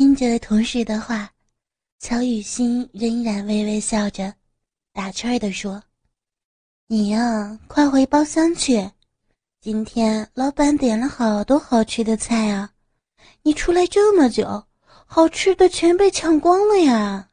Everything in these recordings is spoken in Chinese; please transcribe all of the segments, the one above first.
听着同事的话，乔雨欣仍然微微笑着，打趣儿地说：“你呀，快回包厢去，今天老板点了好多好吃的菜啊！你出来这么久，好吃的全被抢光了呀！”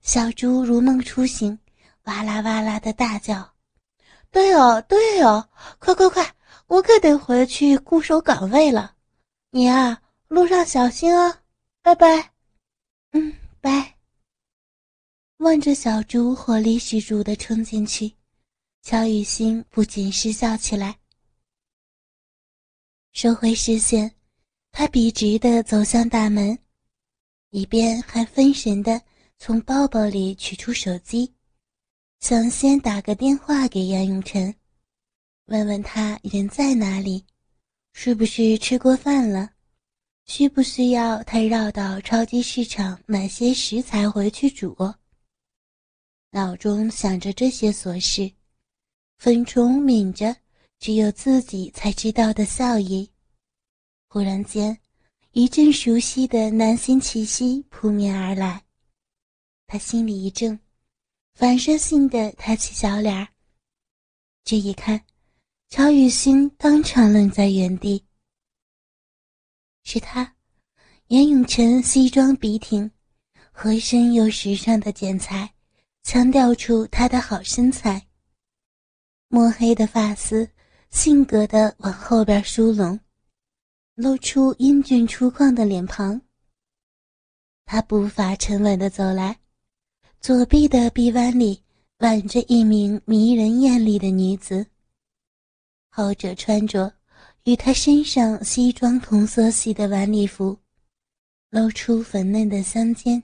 小猪如梦初醒，哇啦哇啦的大叫：“对哦，对哦，快快快，我可得回去固守岗位了。你啊，路上小心啊，拜拜。”“嗯，拜。”望着小猪火力十足的冲进去，乔雨欣不禁失笑起来。收回视线，他笔直的走向大门，一边还分神的。从包包里取出手机，想先打个电话给杨永成，问问他人在哪里，是不是吃过饭了，需不需要他绕到超级市场买些食材回去煮。脑中想着这些琐事，粉虫抿着只有自己才知道的笑意，忽然间，一阵熟悉的男性气息扑面而来。他心里一怔，反射性的抬起小脸儿。这一看，乔雨欣当场愣在原地。是他，严永成西装笔挺，合身又时尚的剪裁，强调出他的好身材。墨黑的发丝，性格的往后边梳拢，露出英俊粗犷的脸庞。他步伐沉稳的走来。左臂的臂弯里挽着一名迷人艳丽的女子。后者穿着与他身上西装同色系的晚礼服，露出粉嫩的香肩，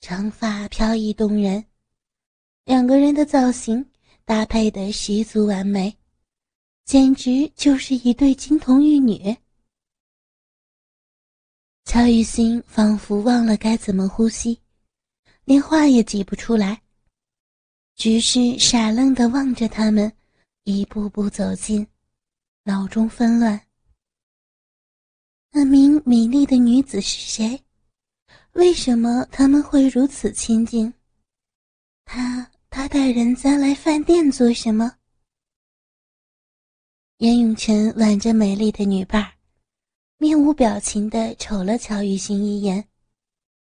长发飘逸动人，两个人的造型搭配的十足完美，简直就是一对金童玉女。乔雨欣仿佛忘了该怎么呼吸。连话也挤不出来，只是傻愣的望着他们，一步步走近，脑中纷乱。那名美丽的女子是谁？为什么他们会如此亲近？他他带人家来饭店做什么？严永成挽着美丽的女伴儿面无表情的瞅了乔雨欣一眼。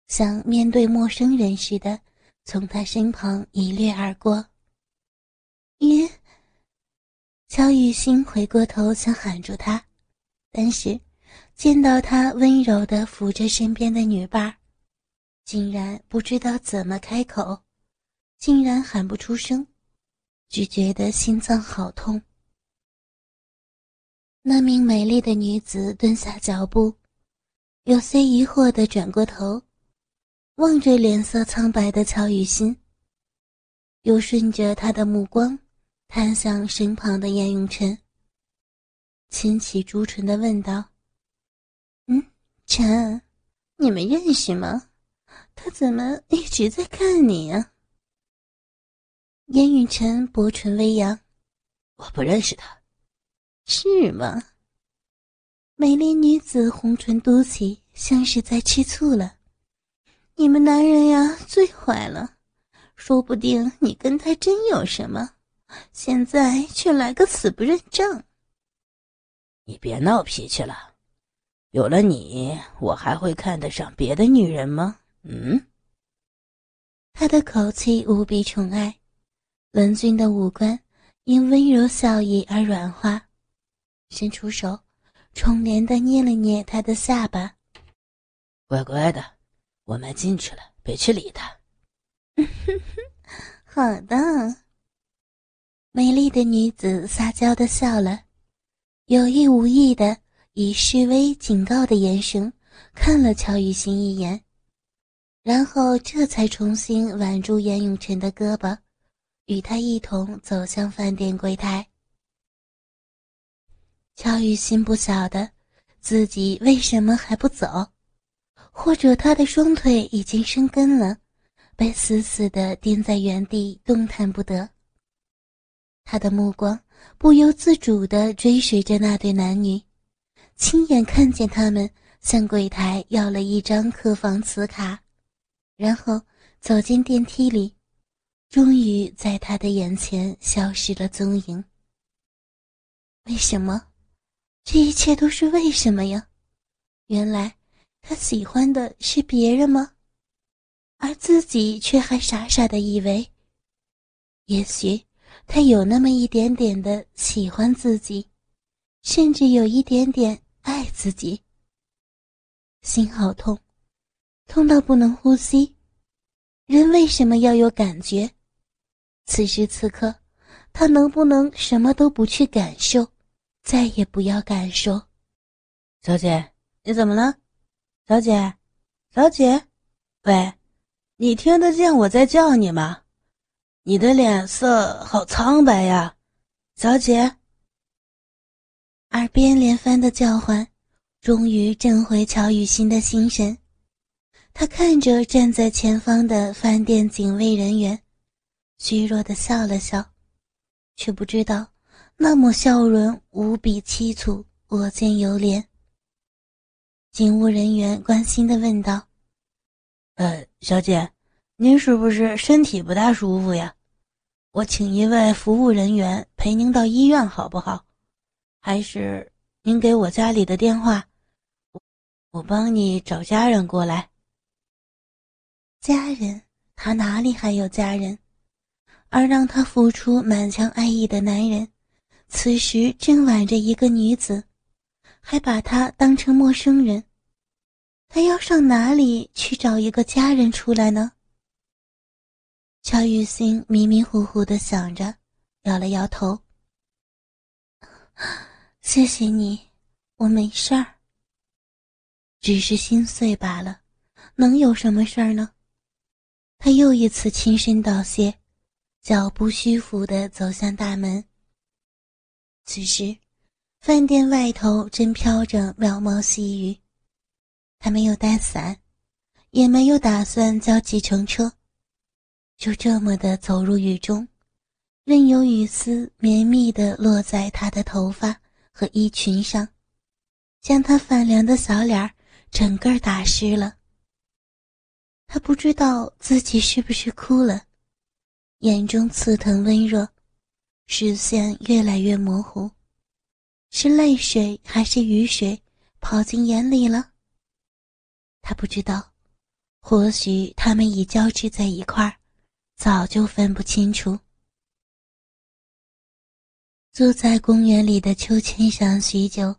像面对陌生人似的，从他身旁一掠而过。耶！乔雨欣回过头想喊住他，但是见到他温柔的扶着身边的女伴竟然不知道怎么开口，竟然喊不出声，只觉得心脏好痛。那名美丽的女子蹲下脚步，有些疑惑的转过头。望着脸色苍白的乔雨欣，又顺着他的目光，看向身旁的燕永晨，轻启朱唇的问道：“嗯，陈，你们认识吗？他怎么一直在看你呀？”燕永晨薄唇微扬：“我不认识他，是吗？”美丽女子红唇嘟起，像是在吃醋了。你们男人呀，最坏了，说不定你跟他真有什么，现在却来个死不认账。你别闹脾气了，有了你，我还会看得上别的女人吗？嗯。他的口气无比宠爱，文俊的五官因温柔笑意而软化，伸出手，宠怜的捏了捏他的下巴，乖乖的。我们进去了，别去理他哼哼。好的。美丽的女子撒娇的笑了，有意无意的以示威警告的眼神看了乔雨欣一眼，然后这才重新挽住严永成的胳膊，与他一同走向饭店柜台。乔雨欣不晓得自己为什么还不走。或者他的双腿已经生根了，被死死的钉在原地，动弹不得。他的目光不由自主地追随着那对男女，亲眼看见他们向柜台要了一张客房磁卡，然后走进电梯里，终于在他的眼前消失了踪影。为什么？这一切都是为什么呀？原来他喜欢的是别人吗？而自己却还傻傻的以为，也许他有那么一点点的喜欢自己，甚至有一点点爱自己。心好痛，痛到不能呼吸。人为什么要有感觉？此时此刻，他能不能什么都不去感受，再也不要感受？小姐，你怎么了？小姐，小姐，喂，你听得见我在叫你吗？你的脸色好苍白呀，小姐。耳边连番的叫唤。终于挣回乔雨欣的心神，他看着站在前方的饭店警卫人员，虚弱的笑了笑，却不知道那抹笑容无比凄楚，我见犹怜。警务人员关心的问道：“呃，小姐，您是不是身体不大舒服呀？我请一位服务人员陪您到医院好不好？还是您给我家里的电话？”我帮你找家人过来。家人？他哪里还有家人？而让他付出满腔爱意的男人，此时正挽着一个女子，还把她当成陌生人。他要上哪里去找一个家人出来呢？乔雨欣迷迷糊糊的想着，摇了摇头：“谢谢你，我没事儿。”只是心碎罢了，能有什么事儿呢？他又一次轻声道谢，脚步虚浮地走向大门。此时，饭店外头正飘着渺茫细雨，他没有带伞，也没有打算叫计程车，就这么的走入雨中，任由雨丝绵密地落在他的头发和衣裙上，将他泛凉的小脸儿。整个打湿了。他不知道自己是不是哭了，眼中刺疼温热，视线越来越模糊，是泪水还是雨水跑进眼里了？他不知道，或许他们已交织在一块儿，早就分不清楚。坐在公园里的秋千上许久。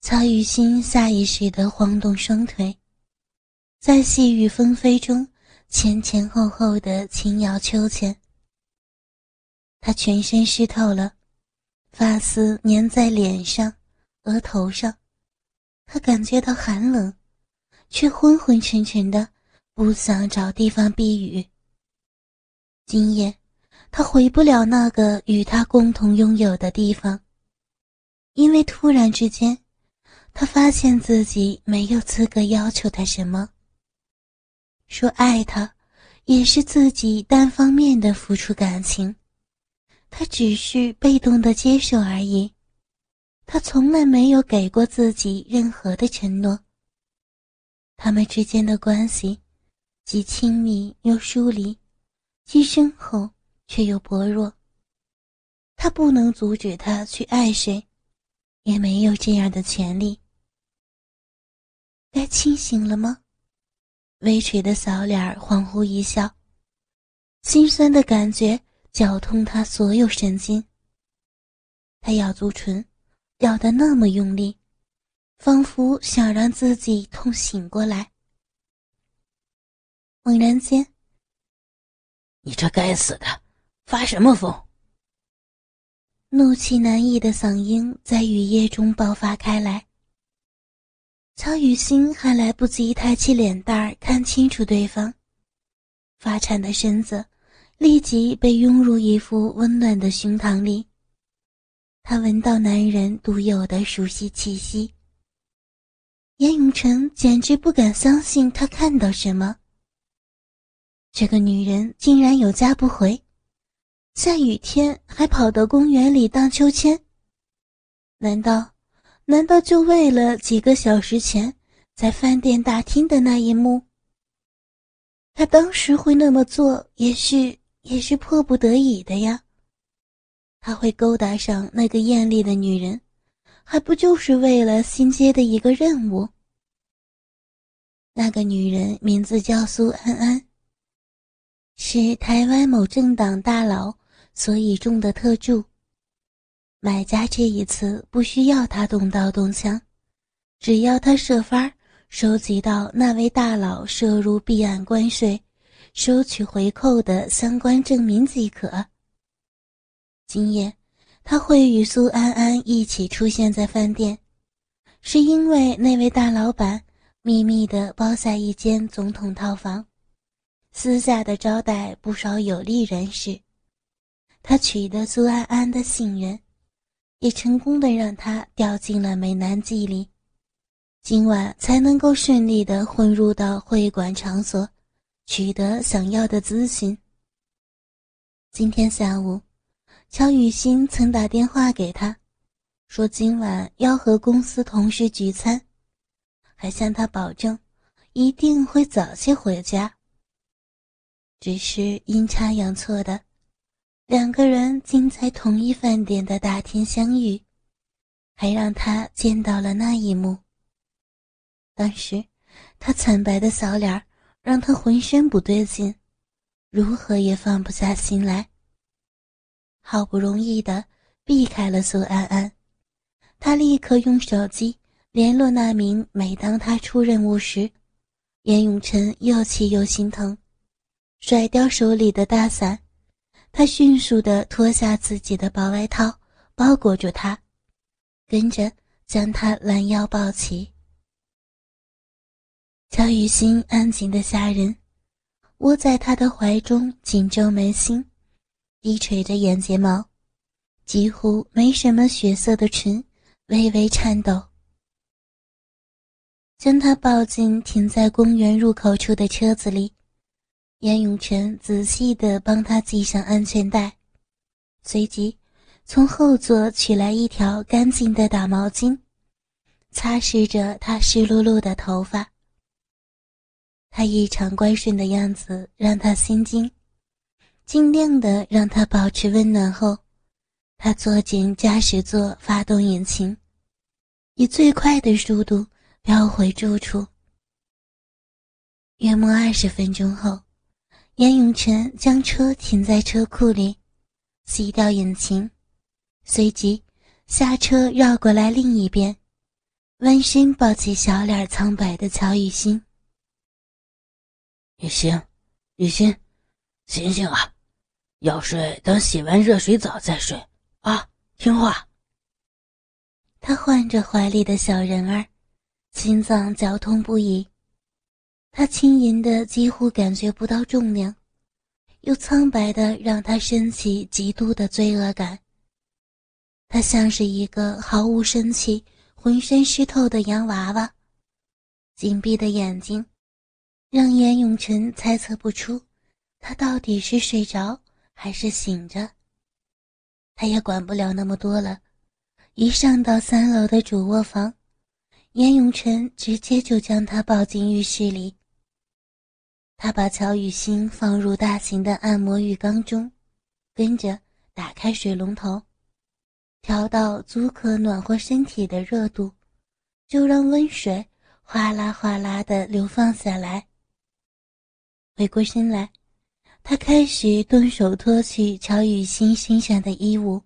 曹雨欣下意识地晃动双腿，在细雨纷飞中前前后后地轻摇秋千。她全身湿透了，发丝粘在脸上、额头上，她感觉到寒冷，却昏昏沉沉的，不想找地方避雨。今夜，他回不了那个与他共同拥有的地方，因为突然之间。他发现自己没有资格要求他什么。说爱他，也是自己单方面的付出感情，他只是被动的接受而已。他从来没有给过自己任何的承诺。他们之间的关系，既亲密又疏离，既深厚却又薄弱。他不能阻止他去爱谁，也没有这样的权利。该清醒了吗？微垂的小脸恍惚一笑，心酸的感觉绞痛他所有神经。他咬住唇，咬得那么用力，仿佛想让自己痛醒过来。猛然间，你这该死的，发什么疯？怒气难抑的嗓音在雨夜中爆发开来。曹雨欣还来不及抬起脸蛋儿看清楚对方，发颤的身子立即被拥入一副温暖的胸膛里。他闻到男人独有的熟悉气息。严永成简直不敢相信他看到什么。这个女人竟然有家不回，下雨天还跑到公园里荡秋千，难道？难道就为了几个小时前在饭店大厅的那一幕？他当时会那么做，也许也是迫不得已的呀。他会勾搭上那个艳丽的女人，还不就是为了新接的一个任务？那个女人名字叫苏安安，是台湾某政党大佬所倚重的特助。买家这一次不需要他动刀动枪，只要他设法收集到那位大佬涉入避案关税、收取回扣的相关证明即可。今夜，他会与苏安安一起出现在饭店，是因为那位大老板秘密的包下一间总统套房，私下的招待不少有利人士。他取得苏安安的信任。也成功的让他掉进了美男计里，今晚才能够顺利的混入到会馆场所，取得想要的资讯。今天下午，乔雨欣曾打电话给他，说今晚要和公司同事聚餐，还向他保证一定会早些回家。只是阴差阳错的。两个人竟在同一饭店的大厅相遇，还让他见到了那一幕。当时，他惨白的小脸让他浑身不对劲，如何也放不下心来。好不容易的避开了苏安安，他立刻用手机联络那名。每当他出任务时，严永成又气又心疼，甩掉手里的大伞。他迅速地脱下自己的薄外套，包裹住他，跟着将他拦腰抱起。乔雨欣安静的吓人，窝在他的怀中，紧皱眉心，低垂着眼睫毛，几乎没什么血色的唇微微颤抖。将他抱进停在公园入口处的车子里。严永成仔细地帮他系上安全带，随即从后座取来一条干净的大毛巾，擦拭着他湿漉漉的头发。他异常乖顺的样子让他心惊，尽量的让他保持温暖后，他坐进驾驶座，发动引擎，以最快的速度飙回住处。约莫二十分钟后。严永成将车停在车库里，熄掉引擎，随即下车绕过来另一边，弯身抱起小脸苍白的乔雨欣。雨欣，雨欣，醒醒啊！要睡等洗完热水澡再睡啊，听话。他唤着怀里的小人儿，心脏绞痛不已。他轻盈的几乎感觉不到重量，又苍白的让他升起极度的罪恶感。他像是一个毫无生气、浑身湿透的洋娃娃，紧闭的眼睛让严永成猜测不出他到底是睡着还是醒着。他也管不了那么多了，一上到三楼的主卧房，严永成直接就将他抱进浴室里。他把乔雨欣放入大型的按摩浴缸中，跟着打开水龙头，调到足可暖和身体的热度，就让温水哗啦哗啦的流放下来。回过身来，他开始动手脱去乔雨欣身上的衣物，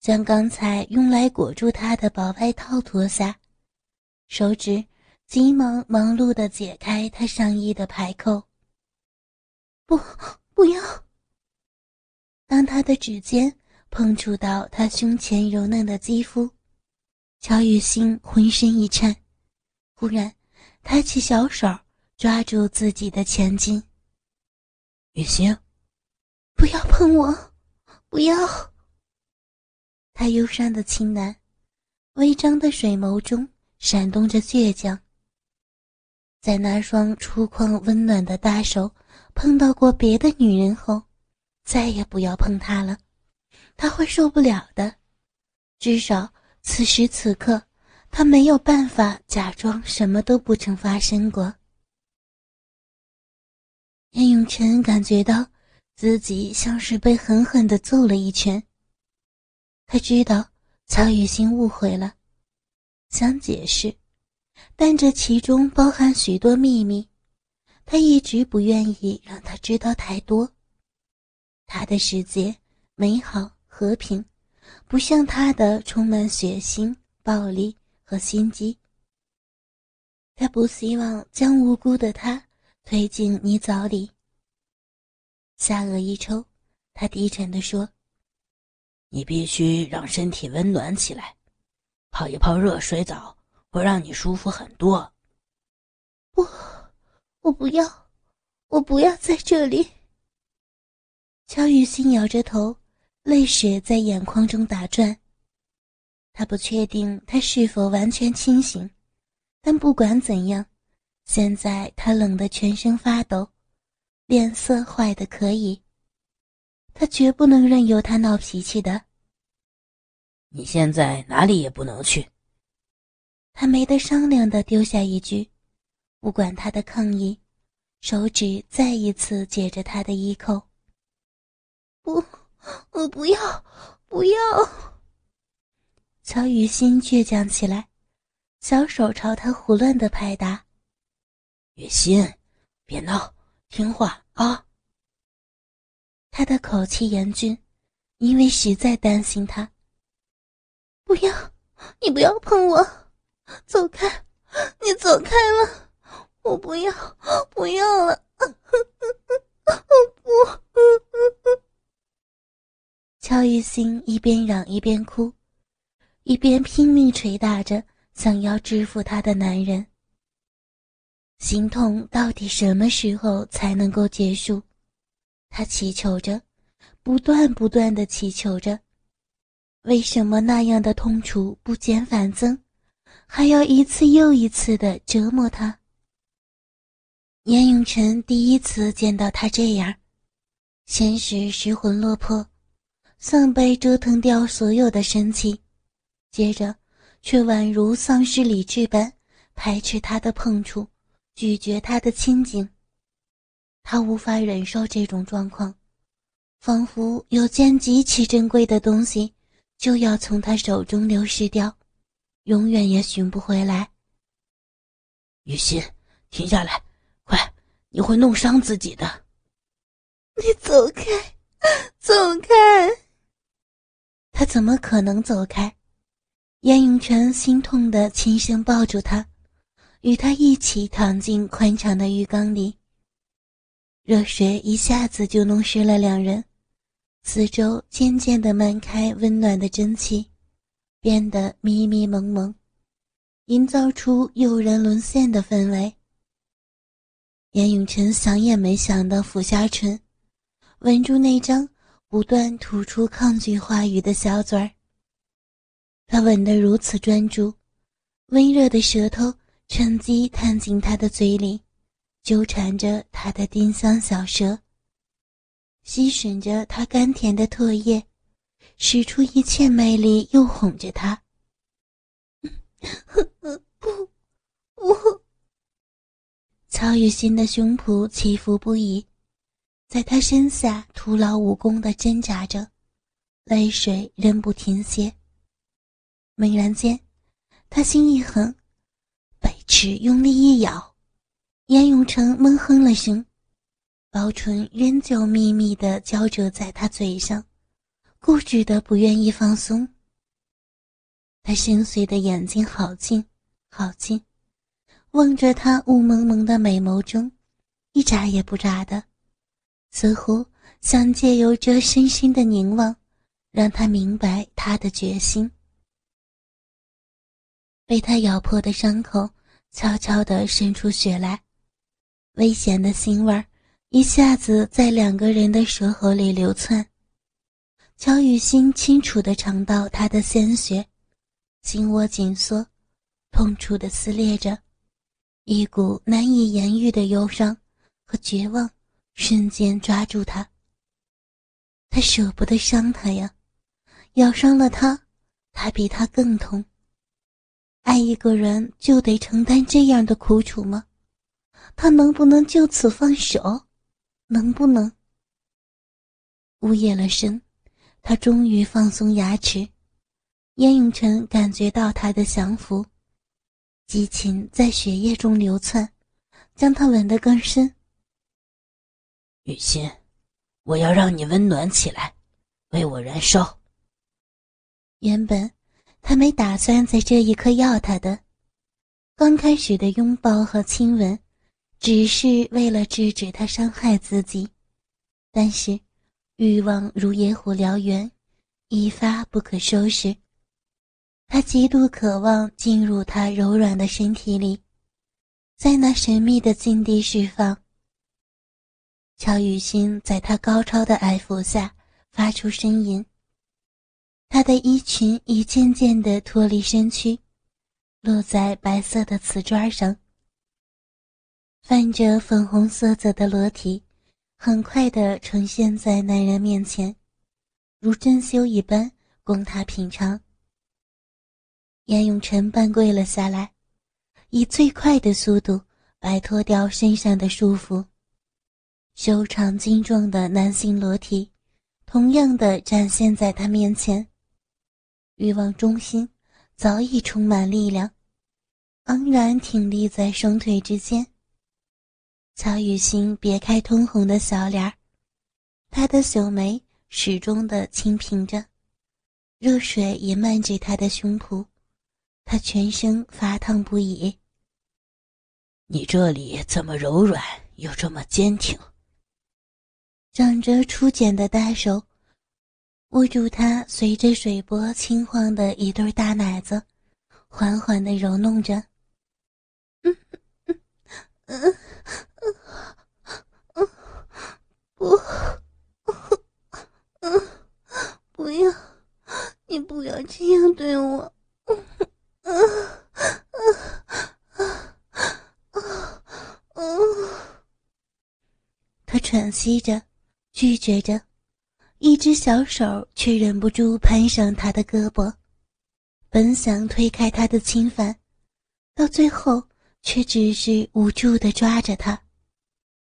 将刚才用来裹住她的薄外套脱下，手指。急忙忙碌地解开他上衣的排扣。不，不要！当他的指尖碰触到他胸前柔嫩的肌肤，乔雨欣浑身一颤，忽然抬起小手抓住自己的前襟。雨欣，不要碰我！不要！他忧伤的轻喃，微张的水眸中闪动着倔强。在那双粗犷温暖的大手碰到过别的女人后，再也不要碰她了，他会受不了的。至少此时此刻，他没有办法假装什么都不曾发生过。严永成感觉到自己像是被狠狠的揍了一拳。他知道曹雨欣误会了，想解释，但这其中包含许多秘密，他一直不愿意让他知道太多。他的世界美好和平，不像他的充满血腥、暴力和心机。他不希望将无辜的他。推进泥沼里，下颚一抽，他低沉地说：“你必须让身体温暖起来，泡一泡热水澡会让你舒服很多。”“不，我不要，我不要在这里。”乔雨欣摇着头，泪水在眼眶中打转。他不确定他是否完全清醒，但不管怎样。现在他冷得全身发抖，脸色坏的可以。他绝不能任由他闹脾气的。你现在哪里也不能去。他没得商量的丢下一句，不管他的抗议，手指再一次解着他的衣扣。不，我不要，不要！乔雨欣倔强起来，小手朝他胡乱的拍打。雨欣，别闹，听话啊！他的口气严峻，因为实在担心他。不要，你不要碰我，走开，你走开了，我不要，不要了，我不！乔雨欣一边嚷一边哭，一边拼命捶打着想要制服他的男人。心痛到底什么时候才能够结束？他祈求着，不断不断的祈求着。为什么那样的痛楚不减反增，还要一次又一次的折磨他？严永晨第一次见到他这样，先是失魂落魄，像被折腾掉所有的生气，接着却宛如丧失理智般排斥他的碰触。拒绝他的亲近，他无法忍受这种状况，仿佛有件极其珍贵的东西就要从他手中流失掉，永远也寻不回来。雨欣，停下来，快，你会弄伤自己的。你走开，走开！他怎么可能走开？燕永成心痛的轻声抱住他。与他一起躺进宽敞的浴缸里，热水一下子就弄湿了两人，四周渐渐的漫开温暖的蒸汽，变得迷迷蒙蒙，营造出诱人沦陷的氛围。严永成想也没想的俯下唇，吻住那张不断吐出抗拒话语的小嘴儿。他吻得如此专注，温热的舌头。趁机探进他的嘴里，纠缠着他的丁香小舌，吸吮着他甘甜的唾液，使出一切魅力又哄着他。不，不！曹雨欣的胸脯起伏不已，在他身下徒劳无功的挣扎着，泪水仍不停歇。猛然间，他心一横。白齿用力一咬，严永成闷哼了声，薄唇仍旧密密的交折在他嘴上，固执的不愿意放松。他深邃的眼睛好近好近，望着他雾蒙蒙的美眸中，一眨也不眨的，似乎想借由这深深的凝望，让他明白他的决心。被他咬破的伤口悄悄地渗出血来，危险的腥味儿一下子在两个人的舌头里流窜。乔雨欣清楚地尝到他的鲜血，心窝紧缩，痛楚地撕裂着，一股难以言喻的忧伤和绝望瞬间抓住他。他舍不得伤他呀，咬伤了他，他比他更痛。爱一个人就得承担这样的苦楚吗？他能不能就此放手？能不能？呜咽了声，他终于放松牙齿。燕永成感觉到他的降服，激情在血液中流窜，将他吻得更深。雨欣，我要让你温暖起来，为我燃烧。原本他没打算在这一刻要他的，刚开始的拥抱和亲吻，只是为了制止他伤害自己。但是，欲望如野火燎原，一发不可收拾。他极度渴望进入他柔软的身体里，在那神秘的境地释放。乔雨欣在他高超的爱抚下发出呻吟。她的衣裙一件件地脱离身躯，落在白色的瓷砖上。泛着粉红色泽的裸体，很快地呈现在男人面前，如珍馐一般供他品尝。严永成半跪了下来，以最快的速度摆脱掉身上的束缚。修长精壮的男性裸体，同样的展现在他面前。欲望中心早已充满力量，昂然挺立在双腿之间。曹雨欣别开通红的小脸儿，她的秀眉始终的轻平着，热水也漫着她的胸脯，她全身发烫不已。你这里怎么柔软又这么坚挺？长着初茧的大手。握住她随着水波轻晃的一对大奶子，缓缓的揉弄着。嗯嗯嗯嗯，不，嗯，不要，你不要这样对我。他喘息着，拒绝着。一只小手却忍不住攀上他的胳膊，本想推开他的侵犯，到最后却只是无助地抓着他。